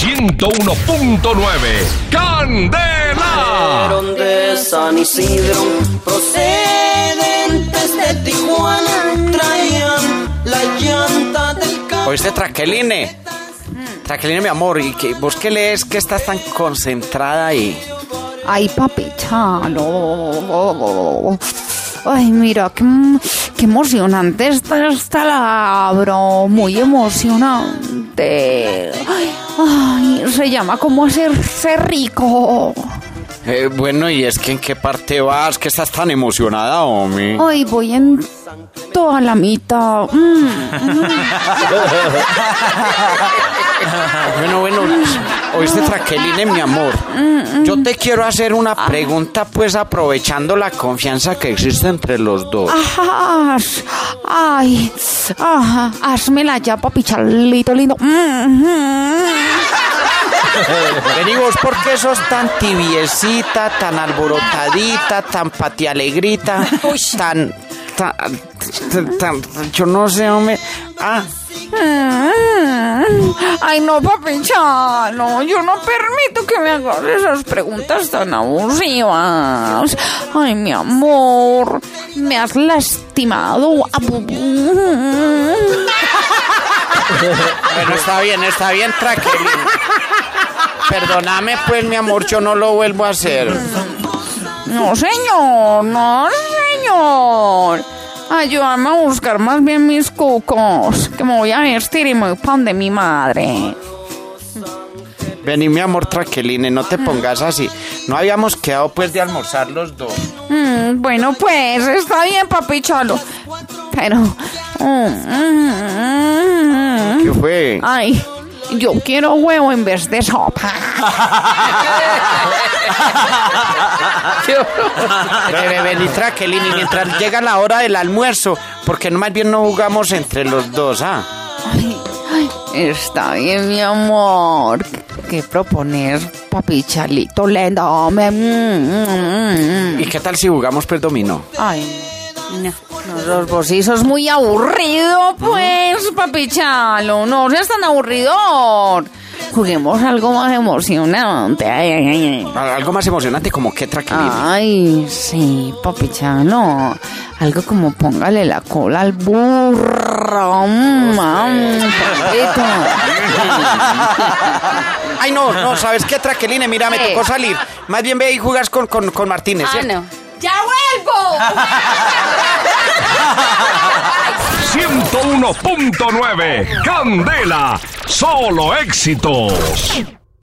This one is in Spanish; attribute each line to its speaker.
Speaker 1: 101.9 Candela.
Speaker 2: de San Isidro, procedentes de Tijuana, traían la llanta del carro.
Speaker 3: Oíste, Traqueline. Traqueline, mi amor, ¿y que, vos qué lees que estás tan concentrada ahí?
Speaker 4: Ay, papi, chalo. Ay, mira, qué, qué emocionante está esta labro. Muy emocionante. Ay, se llama cómo hacerse rico.
Speaker 3: Eh, bueno, ¿y es que en qué parte vas? que estás tan emocionada, hombre?
Speaker 4: Ay, voy en toda la mitad. Mm.
Speaker 3: Bueno, bueno, oíste, Traqueline, mi amor. Yo te quiero hacer una pregunta, pues aprovechando la confianza que existe entre los dos.
Speaker 4: Ajá, ay, ajá, házmela ya, papi Charlito lindo.
Speaker 3: Vení vos, ¿por qué sos tan tibiecita, tan alborotadita, tan patialegrita, tan, tan, tan, tan- yo no sé, hombre. Ah,
Speaker 4: mm. Ay, no, papi Chalo, yo no permito que me hagas esas preguntas tan abusivas. Ay, mi amor, me has lastimado.
Speaker 3: bueno, está bien, está bien, Traqueline. Perdóname, pues, mi amor, yo no lo vuelvo a hacer.
Speaker 4: No, señor, no, señor. Ayúdame a buscar más bien mis cucos, que me voy a vestir y me voy pan de mi madre.
Speaker 3: Vení, mi amor, Traqueline, no te pongas así. No habíamos quedado, pues, de almorzar los dos.
Speaker 4: Mm, bueno, pues, está bien, papi Chalo. Pero... mm, mm,
Speaker 3: ¿Qué fue?
Speaker 4: Ay, yo quiero huevo en vez de sopa.
Speaker 3: Bebe, vení, Traqueline, y mientras llega la hora del almuerzo, porque no más bien no jugamos entre los dos, ¿ah?
Speaker 4: Ay, ay, está bien, mi amor. ¿Qué proponer, papi Charlito lindo? Mm, mm, mm.
Speaker 3: ¿Y qué tal si jugamos, pues, dominó?
Speaker 4: Ay, no, no, los vos sí sos muy aburrido, pues, papi Chalo. No seas tan aburridor. Juguemos algo más emocionante. Ay, ay, ay, ay.
Speaker 3: Algo más emocionante como que Traqueline.
Speaker 4: Ay, sí, papi Chalo. Algo como póngale la cola al burro. Mm, mm, papito.
Speaker 3: Ay, no, no, ¿sabes qué, Traqueline? Mira, me tocó salir. Más bien ve y jugas con, con, con Martínez,
Speaker 4: Ah,
Speaker 3: ¿cierto?
Speaker 4: no. ¡Ya vuelvo!
Speaker 1: 101.9 Candela. Solo éxitos.